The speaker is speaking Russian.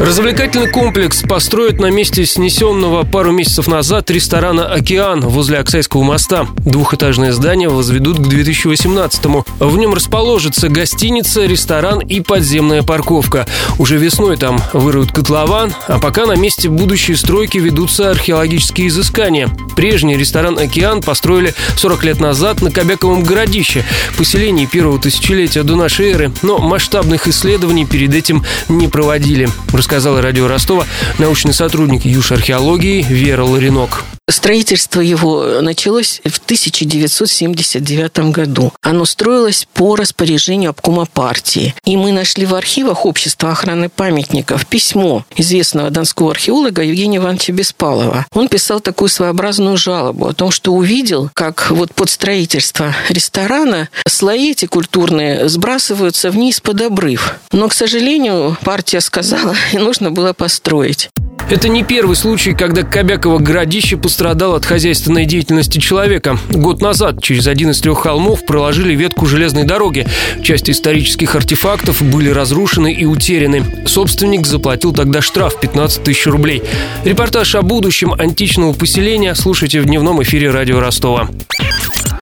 Развлекательный комплекс построят на месте снесенного пару месяцев назад ресторана «Океан» возле Оксайского моста. Двухэтажное здание возведут к 2018-му. В нем расположится гостиница, ресторан и подземная парковка. Уже весной там выруют котлован, а пока на месте будущей стройки ведутся археологические изыскания. Прежний ресторан «Океан» построили 40 лет назад на Кобяковом городище, поселении первого тысячелетия до нашей эры, но масштабных исследований перед этим не проводили рассказала радио Ростова научный сотрудник Юж археологии Вера Ларинок. Строительство его началось в 1979 году. Оно строилось по распоряжению обкома партии. И мы нашли в архивах Общества охраны памятников письмо известного донского археолога Евгения Ивановича Беспалова. Он писал такую своеобразную жалобу о том, что увидел, как вот под строительство ресторана слои эти культурные сбрасываются вниз под обрыв. Но, к сожалению, партия сказала, и нужно было построить. Это не первый случай, когда Кобяково городище пострадало от хозяйственной деятельности человека. Год назад через один из трех холмов проложили ветку железной дороги. Часть исторических артефактов были разрушены и утеряны. Собственник заплатил тогда штраф 15 тысяч рублей. Репортаж о будущем античного поселения слушайте в дневном эфире радио Ростова.